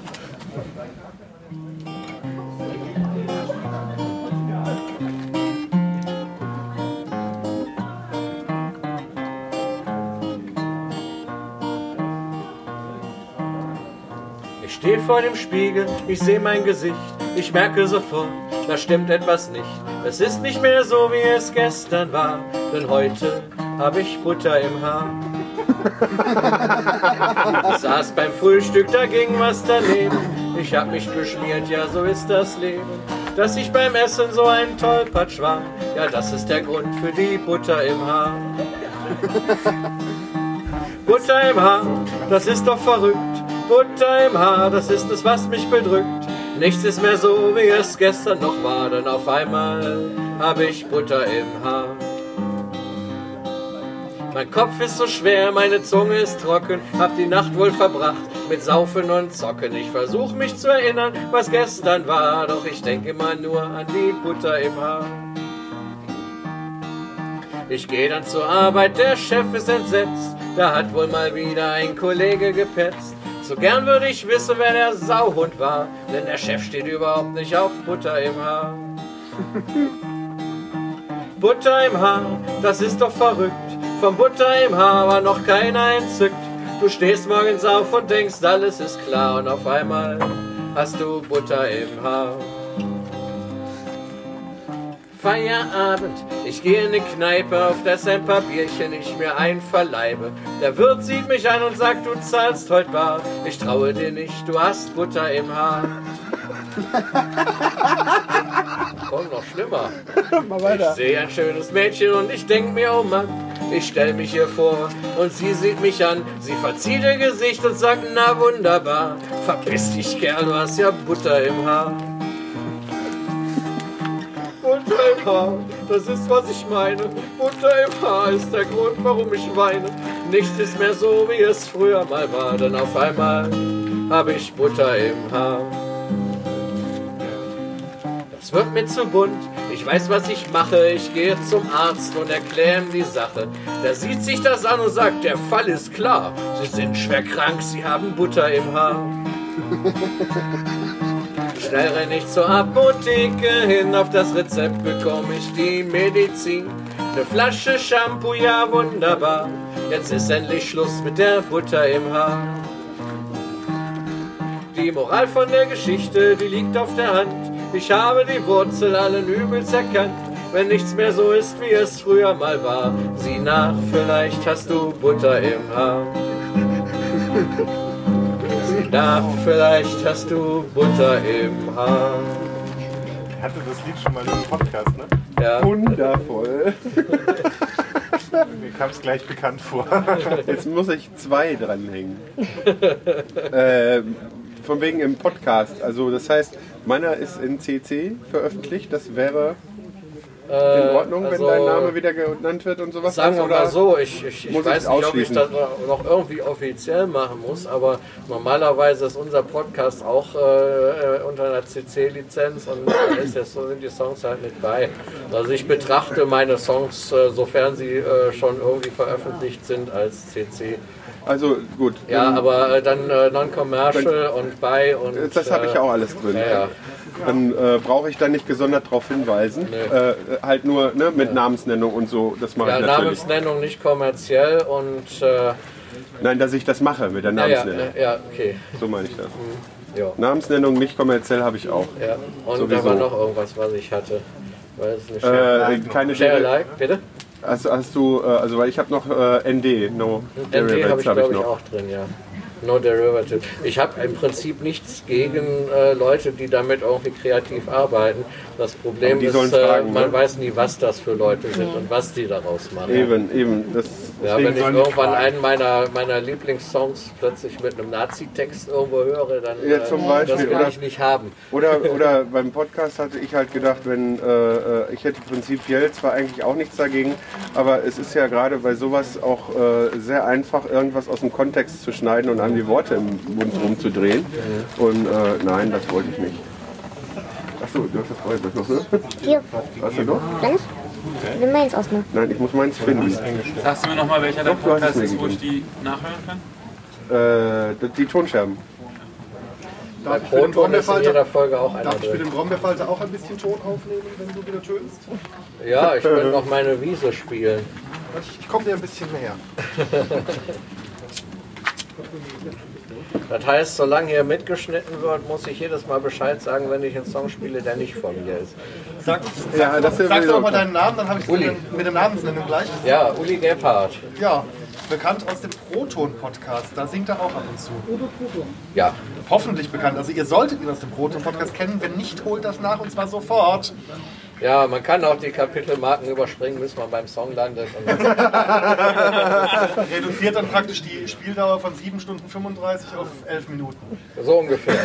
Stehe vor dem Spiegel, ich sehe mein Gesicht, ich merke sofort, da stimmt etwas nicht. Es ist nicht mehr so, wie es gestern war, denn heute habe ich Butter im Haar. Ich saß beim Frühstück, da ging was daneben. Ich hab mich beschmiert, ja, so ist das Leben. Dass ich beim Essen so ein Tollpatsch war, ja, das ist der Grund für die Butter im Haar. Butter im Haar, das ist doch verrückt. Butter im Haar, das ist es, was mich bedrückt. Nichts ist mehr so, wie es gestern noch war, denn auf einmal hab ich Butter im Haar. Mein Kopf ist so schwer, meine Zunge ist trocken, hab die Nacht wohl verbracht mit Saufen und Zocken. Ich versuch mich zu erinnern, was gestern war, doch ich denk immer nur an die Butter im Haar. Ich geh dann zur Arbeit, der Chef ist entsetzt, da hat wohl mal wieder ein Kollege gepetzt. So gern würde ich wissen, wer der Sauhund war, denn der Chef steht überhaupt nicht auf Butter im Haar. Butter im Haar, das ist doch verrückt. Vom Butter im Haar war noch keiner entzückt. Du stehst morgens auf und denkst, alles ist klar und auf einmal hast du Butter im Haar. Feierabend, ich gehe in eine Kneipe, auf das ein paar Bierchen ich mir einverleibe. Der Wirt sieht mich an und sagt, du zahlst heute bar. Ich traue dir nicht, du hast Butter im Haar. Komm, noch schlimmer. Ich sehe ein schönes Mädchen und ich denk mir, oh Mann, ich stell mich ihr vor und sie sieht mich an. Sie verzieht ihr Gesicht und sagt, na wunderbar, verpiss dich, Kerl, du hast ja Butter im Haar. Butter im Haar, das ist, was ich meine. Butter im Haar ist der Grund, warum ich weine. Nichts ist mehr so, wie es früher mal war, denn auf einmal habe ich Butter im Haar. Es wird mir zu bunt. Ich weiß, was ich mache. Ich gehe zum Arzt und erkläre ihm die Sache. Der sieht sich das an und sagt, der Fall ist klar. Sie sind schwer krank, sie haben Butter im Haar. Schnell renn ich zur Apotheke hin, auf das Rezept bekomme ich die Medizin. Eine Flasche Shampoo, ja wunderbar. Jetzt ist endlich Schluss mit der Butter im Haar. Die Moral von der Geschichte, die liegt auf der Hand. Ich habe die Wurzel allen Übels erkannt. Wenn nichts mehr so ist, wie es früher mal war, sieh nach, vielleicht hast du Butter im Haar. Nach, vielleicht hast du Butter im Haar. Ich hatte das Lied schon mal im Podcast, ne? Ja. Wundervoll. Mir kam es gleich bekannt vor. Jetzt muss ich zwei dranhängen. ähm, von wegen im Podcast. Also das heißt, meiner ist in CC veröffentlicht. Das wäre Äh, in Ordnung, also, wenn dein Name wieder genannt wird und sowas. Sagen wir Oder mal so, ich, ich, ich weiß nicht, ob ich das noch irgendwie offiziell machen muss, aber normalerweise ist unser Podcast auch äh, unter einer CC-Lizenz und da ist jetzt, so sind die Songs halt mit bei. Also ich betrachte meine Songs, äh, sofern sie äh, schon irgendwie veröffentlicht sind, als CC. Also gut. Ja, dann- aber äh, dann äh, Non-Commercial und bei und. Das habe ich äh, auch alles drin. Ja, ja. Dann äh, brauche ich da nicht gesondert darauf hinweisen. Äh, halt nur ne, mit Namensnennung und so. Das mache Ja, ich natürlich. Namensnennung nicht kommerziell und. Äh, Nein, dass ich das mache mit der ja, ja, Namensnennung. ja, okay. So meine ich das. Ja. Namensnennung nicht kommerziell habe ich auch. Ja, und Sowieso. da war noch irgendwas, was ich hatte. Weiß nicht. Äh, keine Share Share- bitte? Hast, hast du, äh, also weil ich habe noch äh, ND, No ND Derivatives habe ich, hab glaube ich, auch drin, ja. No Derivative. Ich habe im Prinzip nichts gegen äh, Leute, die damit irgendwie kreativ arbeiten. Das Problem ist, äh, fragen, man ne? weiß nie, was das für Leute sind und was die daraus machen. Eben, eben. Das, Ja, wenn ich irgendwann einen meiner, meiner Lieblingssongs plötzlich mit einem Nazi-Text irgendwo höre, dann Ja, zum äh, Beispiel, das will oder- ich nicht haben. Oder, oder beim Podcast hatte ich halt gedacht, wenn äh, äh, ich hätte prinzipiell zwar eigentlich auch nichts dagegen, aber es ist ja gerade bei sowas auch äh, sehr einfach, irgendwas aus dem Kontext zu schneiden und an die Worte im Mund rumzudrehen. Und äh, nein, das wollte ich nicht. Achso, du hast das vorher noch, ne? Hier, Hast du noch? Dennis? Nimm meins aus mir. Nein, ich muss meins finden. Sagst du mir nochmal, welcher dein Doch, Podcast ist, wo ich die nachhören kann? Äh, die Tonscherben. Darf Proton ist in jeder Folge auch Darf ich für drin. den Brombeerfalter auch ein bisschen Ton aufnehmen, wenn du wieder tönst? Ja, ich könnte noch meine Wiese spielen. Ich, ich komme dir ein bisschen näher. Das heißt, solange hier mitgeschnitten wird, muss ich jedes Mal Bescheid sagen, wenn ich einen Song spiele, der nicht von mir ist. Sag, Ja, sag, das sag sowieso doch mal deinen Namen, dann habe ich Uli. mit, mit dem Namensnennung gleich. Ja, Uli Gebhardt. Ja, bekannt aus dem Proton-Podcast. Da singt er auch ab und zu. Ja. Hoffentlich bekannt. Also ihr solltet ihn aus dem Proton-Podcast kennen. Wenn nicht, holt das nach und zwar sofort. Ja, man kann auch die Kapitelmarken überspringen, bis man beim Song landet. Reduziert dann praktisch die Spieldauer von 7 Stunden 35 auf 11 Minuten. so ungefähr.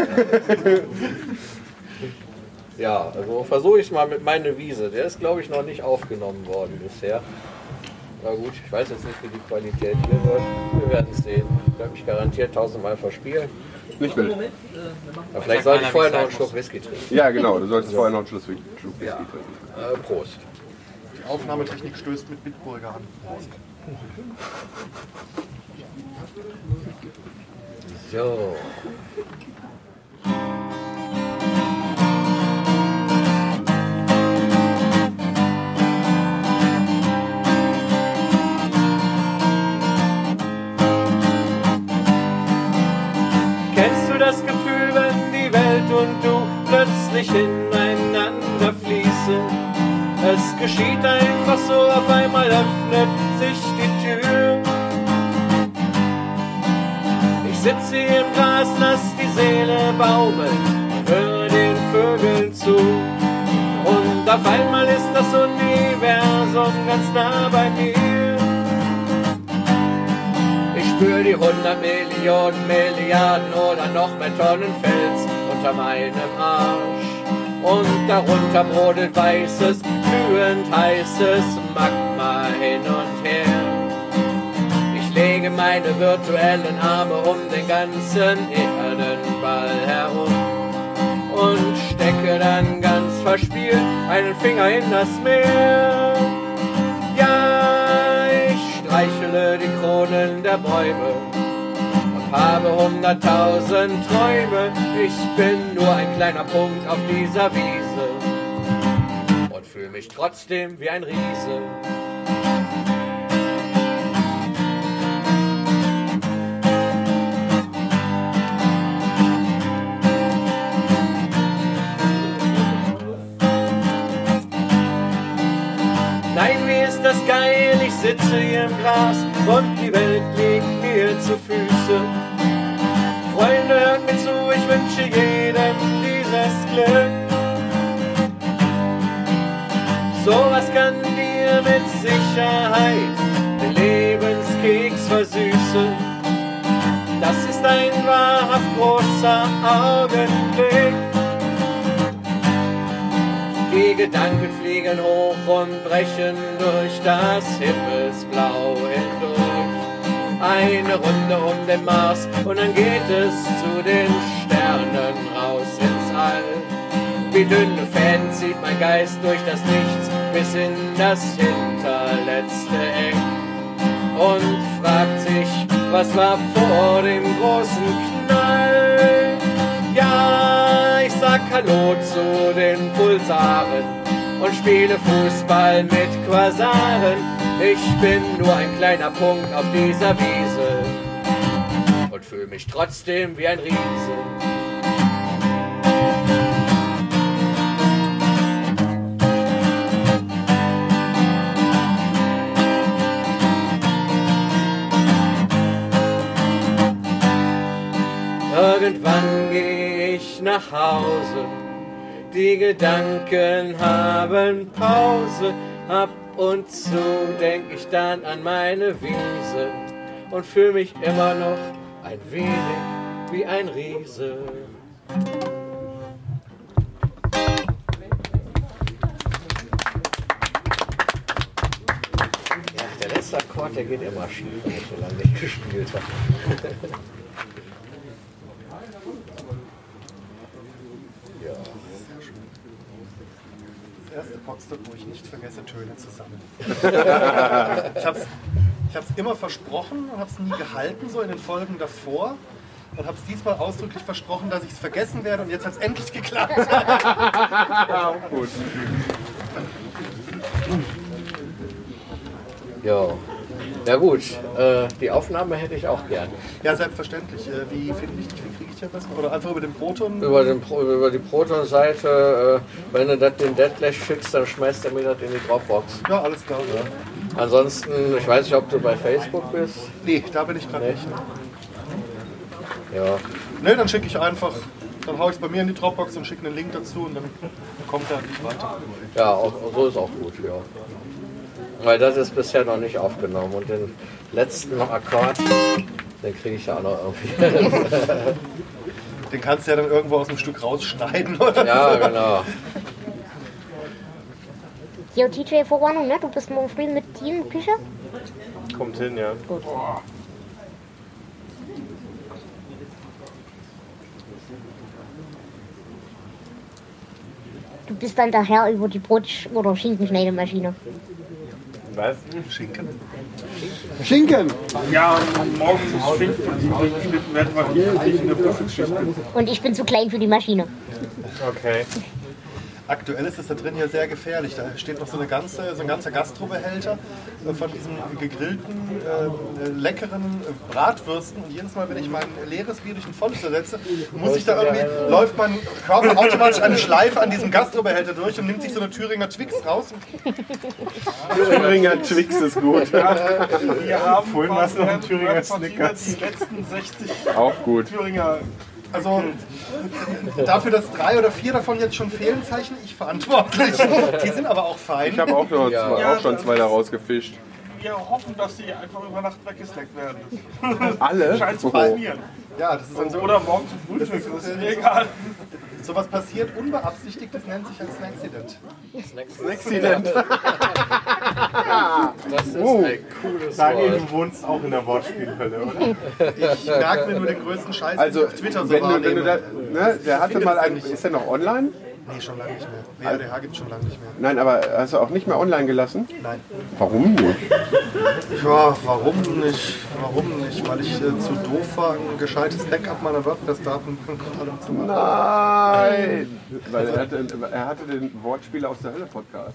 Ja, also versuche ich mal mit meine Wiese. Der ist, glaube ich, noch nicht aufgenommen worden bisher. Na gut, ich weiß jetzt nicht, wie die Qualität hier wird. Wir werden es sehen. Ich werde mich garantiert tausendmal verspielen. Nicht wild. Aber vielleicht sollte ich vorher noch einen Schluck Whisky trinken. Ja, genau. Du solltest vorher noch einen Schluck Whisky Ja. trinken. Äh, Prost. Die Aufnahmetechnik stößt mit Bitburger an. So. Ineinander fließen. Es geschieht einfach so, auf einmal öffnet sich die Tür. Ich sitze im Gras, lass die Seele baumeln höre den Vögeln zu. Und auf einmal ist das Universum ganz nah bei mir. Ich spür die 100 Millionen, Milliarden oder noch mehr Tonnen Fels unter meinem Arsch. Und darunter brodelt weißes, glühend heißes Magma hin und her. Ich lege meine virtuellen Arme um den ganzen Erdenball herum und stecke dann ganz verspielt einen Finger in das Meer. Ja, ich streichele die Kronen der Bäume habe hunderttausend Träume. Ich bin nur ein kleiner Punkt auf dieser Wiese und fühle mich trotzdem wie ein Riese. Nein, ist das geil, ich sitze hier im Gras und die Welt liegt mir zu Füße. Freunde, hört mir zu, ich wünsche jedem dieses Glück. Sowas kann dir mit Sicherheit den Lebenskeks versüßen. Das ist ein wahrhaft großer Augenblick. Die Gedanken fliegen hoch und brechen durch das Himmelsblau hindurch. Eine Runde um den Mars und dann geht es zu den Sternen raus ins All. Wie dünne Fäden zieht mein Geist durch das Nichts bis in das hinterletzte Eck und fragt sich, was war vor dem großen Knall? Ja, Hallo zu den Pulsaren und spiele Fußball mit Quasaren. Ich bin nur ein kleiner Punkt auf dieser Wiese und fühle mich trotzdem wie ein Riese. Irgendwann gehe nach Hause, die Gedanken haben Pause. Ab und zu denk ich dann an meine Wiese und fühle mich immer noch ein wenig wie ein Riese. Ja, der letzte Akkord, der geht immer schief, wenn ich so lange nicht gespielt habe. Das erste Potsdam, wo ich nicht vergesse, Töne zu sammeln. ich habe es ich hab's immer versprochen und habe es nie gehalten, so in den Folgen davor. Und habe es diesmal ausdrücklich versprochen, dass ich es vergessen werde. Und jetzt hat es endlich geklappt. Gut. Ja. Ja gut, äh, die Aufnahme hätte ich auch gern. Ja, selbstverständlich. Äh, Wie finde ich dich? Am besten? Oder einfach über den Proton? Über, den, über die Proton-Seite, äh, wenn du das den Deadlash schickst, dann schmeißt er mir das in die Dropbox. Ja, alles klar. Ja. Ansonsten, ich weiß nicht, ob du bei Facebook bist. Nee, da bin ich gerade nicht. Ja. Ne, dann schicke ich einfach, dann haue ich es bei mir in die Dropbox und schicke einen Link dazu und dann kommt er nicht weiter. Ja, auch, so ist auch gut, ja. Weil das ist bisher noch nicht aufgenommen und den letzten Akkord, den kriege ich ja auch noch irgendwie. Den kannst du ja dann irgendwo aus dem Stück rausschneiden, oder? ja, genau. Jo, TJ, Vorwarnung, ne? Du bist morgen früh mit Team Küche? Kommt hin, ja. Gut. Du bist dann der Herr über die Brot- oder Schinkenschneidemaschine. Was? Schinken? Schinken! Ja, und morgen muss Schinken geschnitten werden, nicht in der bin. Und ich bin zu klein für die Maschine. Okay. Aktuell ist es da drin hier sehr gefährlich. Da steht noch so, eine ganze, so ein ganzer Gastrobehälter äh, von diesen gegrillten, äh, äh, leckeren äh, Bratwürsten. Und jedes Mal, wenn ich mein leeres Bier durch ein volles ersetze, muss ich da irgendwie, läuft mein Körper automatisch eine Schleife an diesem Gastrobehälter durch und nimmt sich so eine Thüringer Twix raus. Thüringer Twix ist gut. Wir haben Vorhin war's noch ein Thüringer Snickers. Die letzten 60 Auch gut. Thüringer. Also dafür, dass drei oder vier davon jetzt schon fehlen, zeichne ich verantwortlich. Die sind aber auch fein. Ich habe auch, noch Ja. zwei, auch schon zwei da rausgefischt. Wir hoffen, dass die einfach über Nacht weggesnackt werden. Alle? Scheint zu Oh. Ja, das ist dann so. Oder morgen zum Frühstück, das ist mir egal. Sowas passiert unbeabsichtigt, das nennt sich ein Snacksident. Snacksident. Das ist Oh. ein cooles Daniel, Wort. du wohnst auch in der Wortspielhölle, oder? Ich merke mir nur den größten Scheiß, den Also, ich auf Twitter so wenn du, wenn du da, ne, der hatte mal einen, ist der noch online? Nee, schon lange nicht mehr. WRDH gibt es schon lange nicht mehr. Nein, aber hast du auch nicht mehr online gelassen? Nein. Warum nicht? Ja, warum nicht? Warum nicht? Weil ich äh, zu doof war, ein gescheites Backup meiner WordPress-Daten zu machen. Nein! Weil er hatte, er hatte den Wortspieler aus der Hölle Podcast.